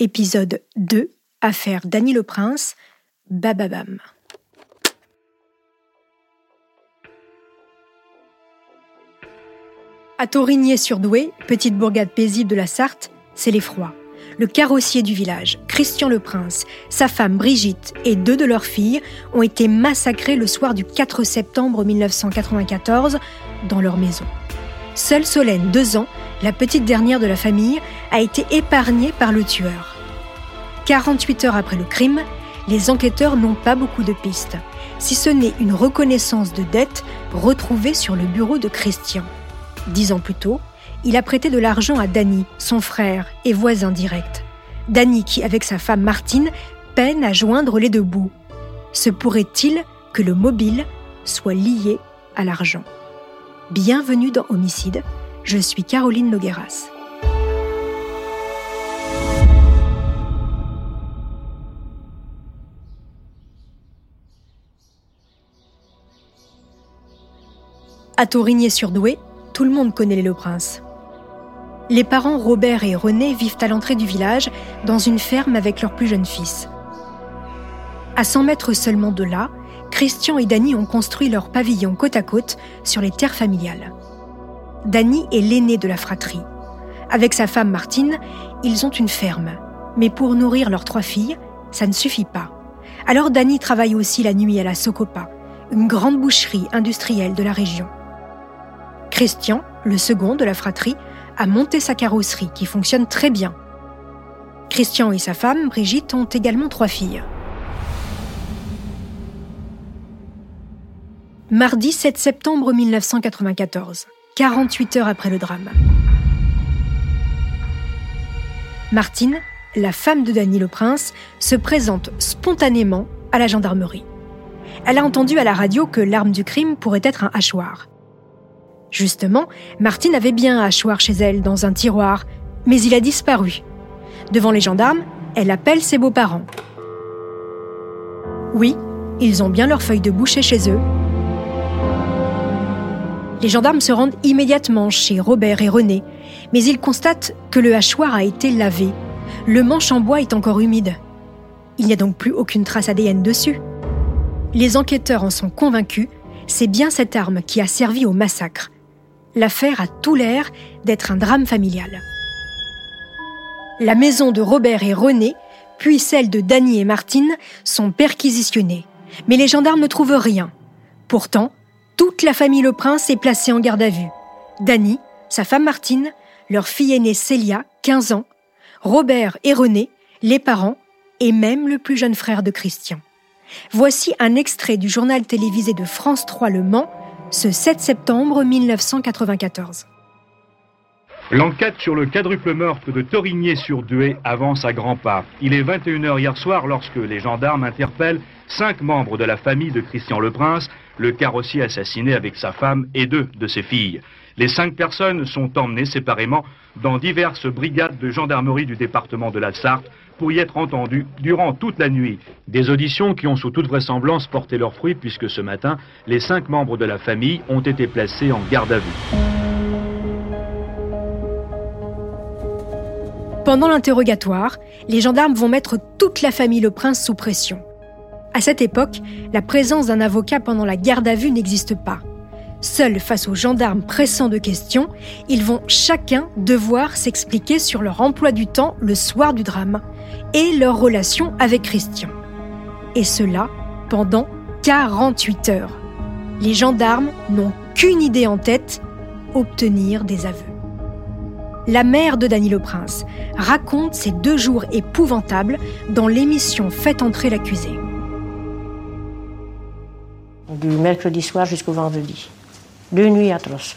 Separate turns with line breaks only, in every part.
Épisode 2, affaire Dany le Prince, Bababam. À Torigné-sur-Douai, petite bourgade paisible de la Sarthe, c'est l'effroi. Le carrossier du village, Christian le Prince, sa femme Brigitte et deux de leurs filles ont été massacrés le soir du 4 septembre 1994 dans leur maison. Seule Solène, deux ans, la petite dernière de la famille, a été épargnée par le tueur. 48 heures après le crime, les enquêteurs n'ont pas beaucoup de pistes, si ce n'est une reconnaissance de dette retrouvée sur le bureau de Christian. Dix ans plus tôt, il a prêté de l'argent à Danny, son frère et voisin direct. Danny qui, avec sa femme Martine, peine à joindre les deux bouts. Se pourrait-il que le mobile soit lié à l'argent? Bienvenue dans Homicide, je suis Caroline Nogueras. À Torigné-sur-Douai, tout le monde connaît les Le Prince. Les parents Robert et René vivent à l'entrée du village, dans une ferme avec leur plus jeune fils. À 100 mètres seulement de là, Christian et Dany ont construit leur pavillon côte à côte sur les terres familiales. Dany est l'aîné de la fratrie. Avec sa femme Martine, ils ont une ferme. Mais pour nourrir leurs trois filles, ça ne suffit pas. Alors Dany travaille aussi la nuit à la Socopa, une grande boucherie industrielle de la région. Christian, le second de la fratrie, a monté sa carrosserie qui fonctionne très bien. Christian et sa femme, Brigitte, ont également trois filles. Mardi 7 septembre 1994, 48 heures après le drame. Martine, la femme de Dany le Prince, se présente spontanément à la gendarmerie. Elle a entendu à la radio que l'arme du crime pourrait être un hachoir. Justement, Martine avait bien un hachoir chez elle dans un tiroir, mais il a disparu. Devant les gendarmes, elle appelle ses beaux-parents. Oui, ils ont bien leur feuille de boucher chez eux. Les gendarmes se rendent immédiatement chez Robert et René, mais ils constatent que le hachoir a été lavé. Le manche en bois est encore humide. Il n'y a donc plus aucune trace ADN dessus. Les enquêteurs en sont convaincus, c'est bien cette arme qui a servi au massacre l'affaire a tout l'air d'être un drame familial. La maison de Robert et René, puis celle de Danny et Martine, sont perquisitionnées. Mais les gendarmes ne trouvent rien. Pourtant, toute la famille Le Prince est placée en garde à vue. Danny, sa femme Martine, leur fille aînée Célia, 15 ans, Robert et René, les parents, et même le plus jeune frère de Christian. Voici un extrait du journal télévisé de France 3 Le Mans ce 7 septembre 1994.
L'enquête sur le quadruple meurtre de Torigné-sur-Douai avance à grands pas. Il est 21h hier soir lorsque les gendarmes interpellent cinq membres de la famille de Christian Le Prince, le carrossier assassiné avec sa femme et deux de ses filles. Les cinq personnes sont emmenées séparément dans diverses brigades de gendarmerie du département de la Sarthe pour y être entendu durant toute la nuit. Des auditions qui ont sous toute vraisemblance porté leurs fruits puisque ce matin, les cinq membres de la famille ont été placés en garde à vue.
Pendant l'interrogatoire, les gendarmes vont mettre toute la famille Le Prince sous pression. À cette époque, la présence d'un avocat pendant la garde à vue n'existe pas. Seuls face aux gendarmes pressants de questions, ils vont chacun devoir s'expliquer sur leur emploi du temps le soir du drame et leur relation avec Christian. Et cela pendant 48 heures. Les gendarmes n'ont qu'une idée en tête, obtenir des aveux. La mère de Dany le Prince raconte ces deux jours épouvantables dans l'émission Faites entrer l'accusé.
Du mercredi soir jusqu'au vendredi. Deux nuits atroces.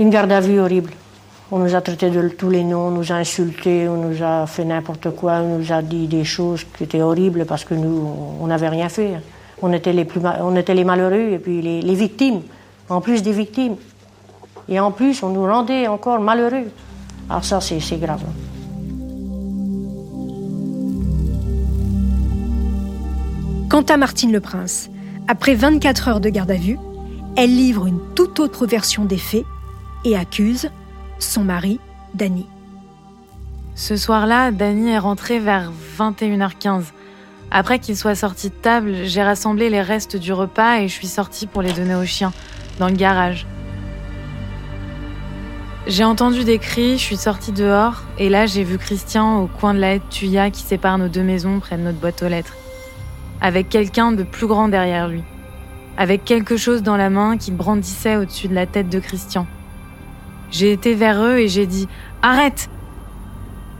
Une garde à vue horrible. On nous a traités de tous les noms, on nous a insultés, on nous a fait n'importe quoi, on nous a dit des choses qui étaient horribles parce que nous, on n'avait rien fait. On était les, malheureux et puis les, les victimes, en plus des victimes. Et en plus, on nous rendait encore malheureux. Alors ça, c'est grave.
Quant à Martine Le Prince, après 24 heures de garde à vue, elle livre une toute autre version des faits et accuse son mari, Danny.
Ce soir-là, Danny est rentré vers 21h15. Après qu'il soit sorti de table, j'ai rassemblé les restes du repas et je suis sortie pour les donner aux chiens, dans le garage. J'ai entendu des cris, je suis sortie dehors et là j'ai vu Christian au coin de la haie Tuya qui sépare nos deux maisons près de notre boîte aux lettres. Avec quelqu'un de plus grand derrière lui. Avec quelque chose dans la main qui brandissait au-dessus de la tête de Christian. J'ai été vers eux et j'ai dit Arrête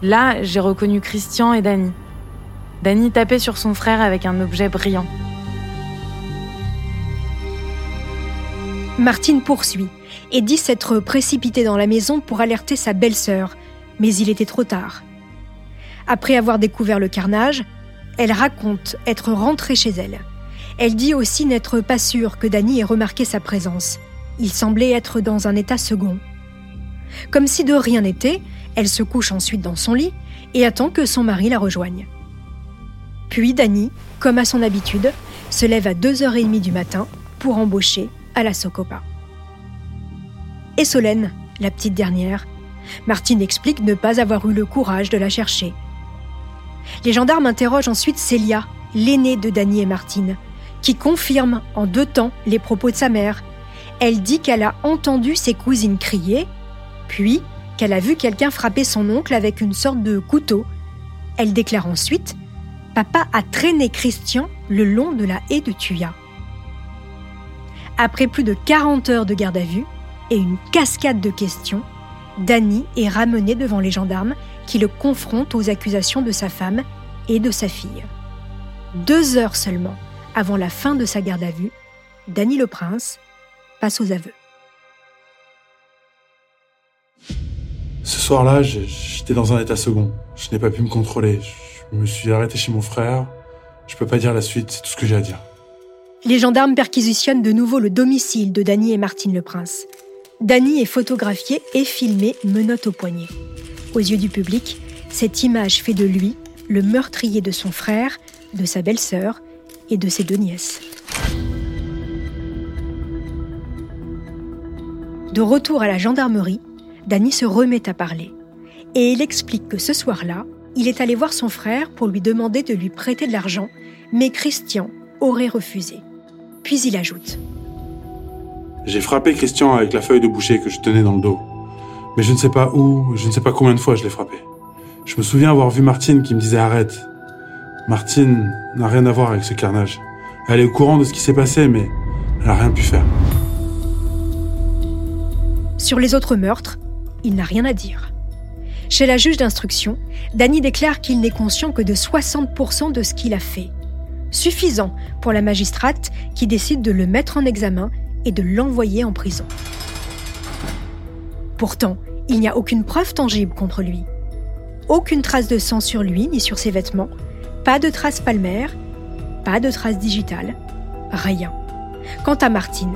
Là, j'ai reconnu Christian et Danny. Danny tapait sur son frère avec un objet brillant.
Martine poursuit et dit s'être précipitée dans la maison pour alerter sa belle-sœur, mais il était trop tard. Après avoir découvert le carnage, elle raconte être rentrée chez elle. Elle dit aussi n'être pas sûre que Danny ait remarqué sa présence. Il semblait être dans un état second. Comme si de rien n'était, elle se couche ensuite dans son lit et attend que son mari la rejoigne. Puis Dany, comme à son habitude, se lève à 2h30 du matin pour embaucher à la Socopa. Et Solène, la petite dernière, Martine explique ne pas avoir eu le courage de la chercher. Les gendarmes interrogent ensuite Célia, l'aînée de Dany et Martine, qui confirme en deux temps les propos de sa mère. Elle dit qu'elle a entendu ses cousines crier, puis qu'elle a vu quelqu'un frapper son oncle avec une sorte de couteau. Elle déclare ensuite Papa a traîné Christian le long de la haie de Thuya. Après plus de 40 heures de garde à vue et une cascade de questions, Danny est ramené devant les gendarmes qui le confrontent aux accusations de sa femme et de sa fille. Deux heures seulement avant la fin de sa garde à vue, Danny le Prince passe aux aveux.
Ce soir-là, j'étais dans un état second. Je n'ai pas pu me contrôler. Je me suis arrêté chez mon frère. Je peux pas dire la suite, c'est tout ce que j'ai à dire.
Les gendarmes perquisitionnent de nouveau le domicile de Danny et Martine le Prince. Danny est photographié et filmé menotte au poignet. Aux yeux du public, cette image fait de lui le meurtrier de son frère, de sa belle-sœur et de ses deux nièces. De retour à la gendarmerie, Danny se remet à parler. Et il explique que ce soir-là, il est allé voir son frère pour lui demander de lui prêter de l'argent, mais Christian aurait refusé. Puis il ajoute
J'ai frappé Christian avec la feuille de boucher que je tenais dans le dos. Mais je ne sais pas où, je ne sais pas combien de fois je l'ai frappé. Je me souviens avoir vu Martine qui me disait arrête. Martine n'a rien à voir avec ce carnage. Elle est au courant de ce qui s'est passé, mais elle n'a rien pu faire.
Sur les autres meurtres, il n'a rien à dire. Chez la juge d'instruction, Danny déclare qu'il n'est conscient que de 60% de ce qu'il a fait. Suffisant pour la magistrate qui décide de le mettre en examen et de l'envoyer en prison. Pourtant, il n'y a aucune preuve tangible contre lui. Aucune trace de sang sur lui ni sur ses vêtements, pas de traces palmaires, pas de traces digitales, rien. Quant à Martine,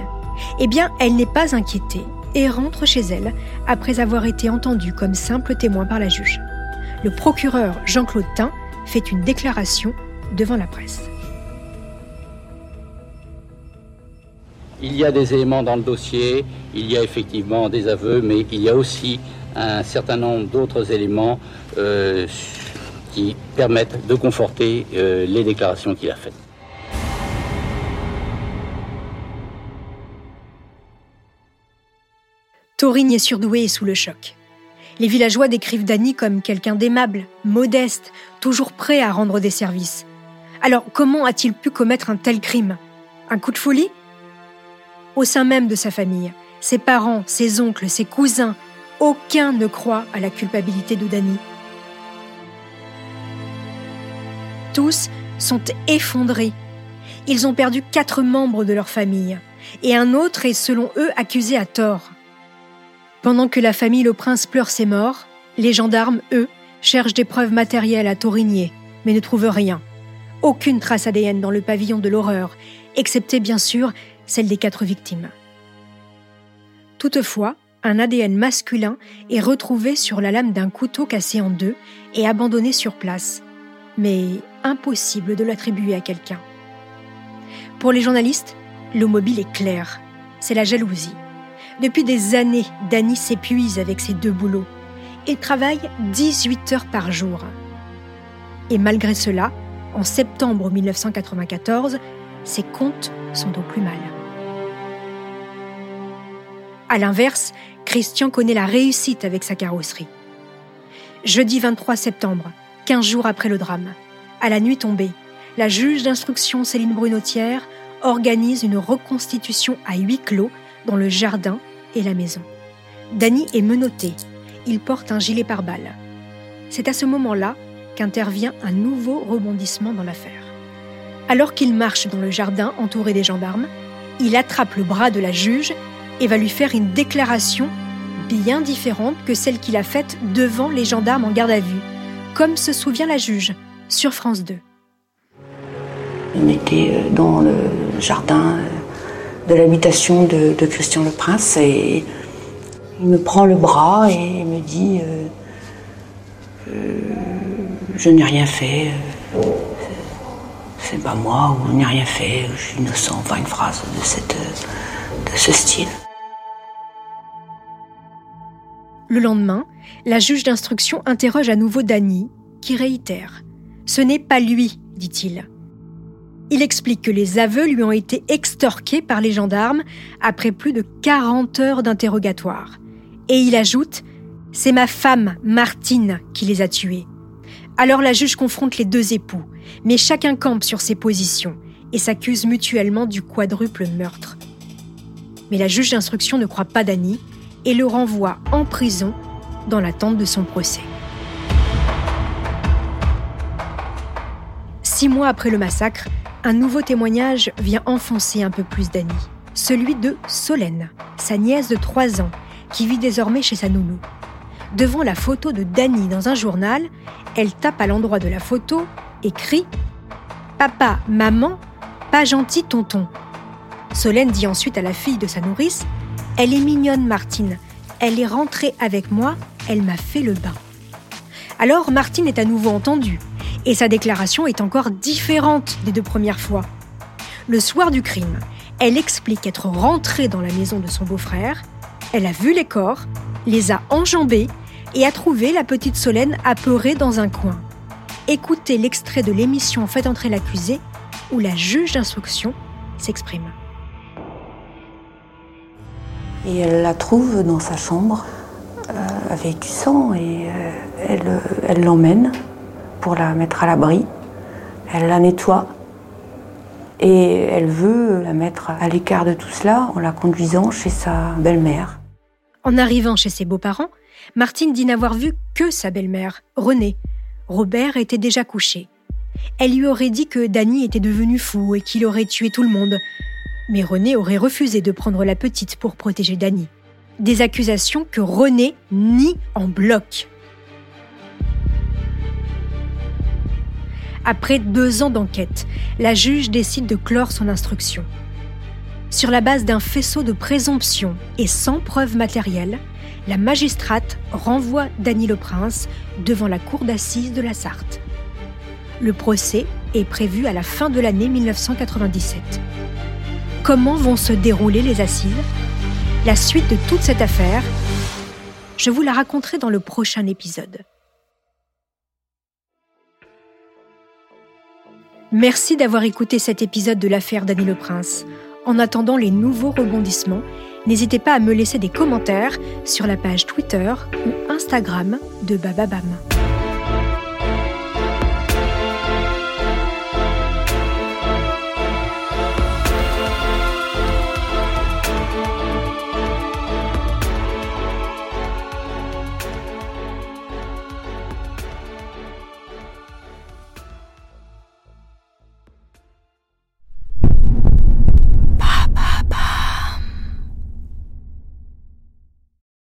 eh bien, elle n'est pas inquiétée et rentre chez elle après avoir été entendue comme simple témoin par la juge. Le procureur Jean-Claude Tain fait une déclaration devant la presse.
Il y a des éléments dans le dossier, il y a effectivement des aveux, mais il y a aussi un certain nombre d'autres éléments euh, qui permettent de conforter euh, les déclarations qu'il a faites.
Taurine est surdoué et sous le choc. Les villageois décrivent Danny comme quelqu'un d'aimable, modeste, toujours prêt à rendre des services. Alors comment a-t-il pu commettre un tel crime? Un coup de folie? Au sein même de sa famille, ses parents, ses oncles, ses cousins, aucun ne croit à la culpabilité de Danny. Tous sont effondrés. Ils ont perdu quatre membres de leur famille, et un autre est selon eux accusé à tort. Pendant que la famille Le Prince pleure ses morts, les gendarmes, eux, cherchent des preuves matérielles à Taurigné, mais ne trouvent rien. Aucune trace ADN dans le pavillon de l'horreur, excepté bien sûr celle des quatre victimes. Toutefois, un ADN masculin est retrouvé sur la lame d'un couteau cassé en deux et abandonné sur place, mais impossible de l'attribuer à quelqu'un. Pour les journalistes, le mobile est clair, c'est la jalousie. Depuis des années, Danny s'épuise avec ses deux boulots. et travaille 18 heures par jour. Et malgré cela, en septembre 1994, ses comptes sont au plus mal. À l'inverse, Christian connaît la réussite avec sa carrosserie. Jeudi 23 septembre, 15 jours après le drame, à la nuit tombée, la juge d'instruction Céline Brunotière organise une reconstitution à huis clos dans le jardin et la maison. Danny est menotté. Il porte un gilet pare-balles. C'est à ce moment-là qu'intervient un nouveau rebondissement dans l'affaire. Alors qu'il marche dans le jardin entouré des gendarmes, il attrape le bras de la juge et va lui faire une déclaration bien différente que celle qu'il a faite devant les gendarmes en garde à vue, comme se souvient la juge sur France 2.
On était euh, dans le jardin euh, de l'habitation de, Christian le Prince et il me prend le bras et me dit euh, Je n'ai rien fait, c'est pas moi, ou je n'ai rien fait, je suis innocent, enfin une phrase de, ce style.
Le lendemain, la juge d'instruction interroge à nouveau Dany, qui réitère Ce n'est pas lui, dit-il. Il explique que les aveux lui ont été extorqués par les gendarmes après plus de 40 heures d'interrogatoire. Et il ajoute C'est ma femme, Martine, qui les a tués. Alors la juge confronte les deux époux, mais chacun campe sur ses positions et s'accuse mutuellement du quadruple meurtre. Mais la juge d'instruction ne croit pas Dany et le renvoie en prison dans l'attente de son procès. Six mois après le massacre, un nouveau témoignage vient enfoncer un peu plus Dany, celui de Solène, sa nièce de 3 ans, qui vit désormais chez sa nounou. Devant la photo de Dany dans un journal, elle tape à l'endroit de la photo et crie Papa, maman, pas gentil tonton. Solène dit ensuite à la fille de sa nourrice elle est mignonne, Martine. Elle est rentrée avec moi, elle m'a fait le bain. Alors Martine est à nouveau entendue, et sa déclaration est encore différente des deux premières fois. Le soir du crime, elle explique être rentrée dans la maison de son beau-frère, elle a vu les corps, les a enjambés et a trouvé la petite Solène apeurée dans un coin. Écoutez l'extrait de l'émission Faites entrer l'accusé où la juge d'instruction s'exprime.
Et elle la trouve dans sa chambre euh, avec du sang et euh, elle, elle l'emmène pour la mettre à l'abri. Elle la nettoie et elle veut la mettre à l'écart de tout cela en la conduisant chez sa belle-mère.
En arrivant chez ses beaux-parents, Martine dit n'avoir vu que sa belle-mère, Renée. Robert était déjà couché. Elle lui aurait dit que Danny était devenu fou et qu'il aurait tué tout le monde, mais René aurait refusé de prendre la petite pour protéger Dany. Des accusations que René nie en bloc. Après deux ans d'enquête, la juge décide de clore son instruction. Sur la base d'un faisceau de présomption et sans preuve matérielle, la magistrate renvoie Dany le Prince devant la cour d'assises de la Sarthe. Le procès est prévu à la fin de l'année 1997. Comment vont se dérouler les assises? La suite de toute cette affaire, je vous la raconterai dans le prochain épisode. Merci d'avoir écouté cet épisode de l'affaire Dany le Prince. En attendant les nouveaux rebondissements, n'hésitez pas à me laisser des commentaires sur la page Twitter ou Instagram de Bababam.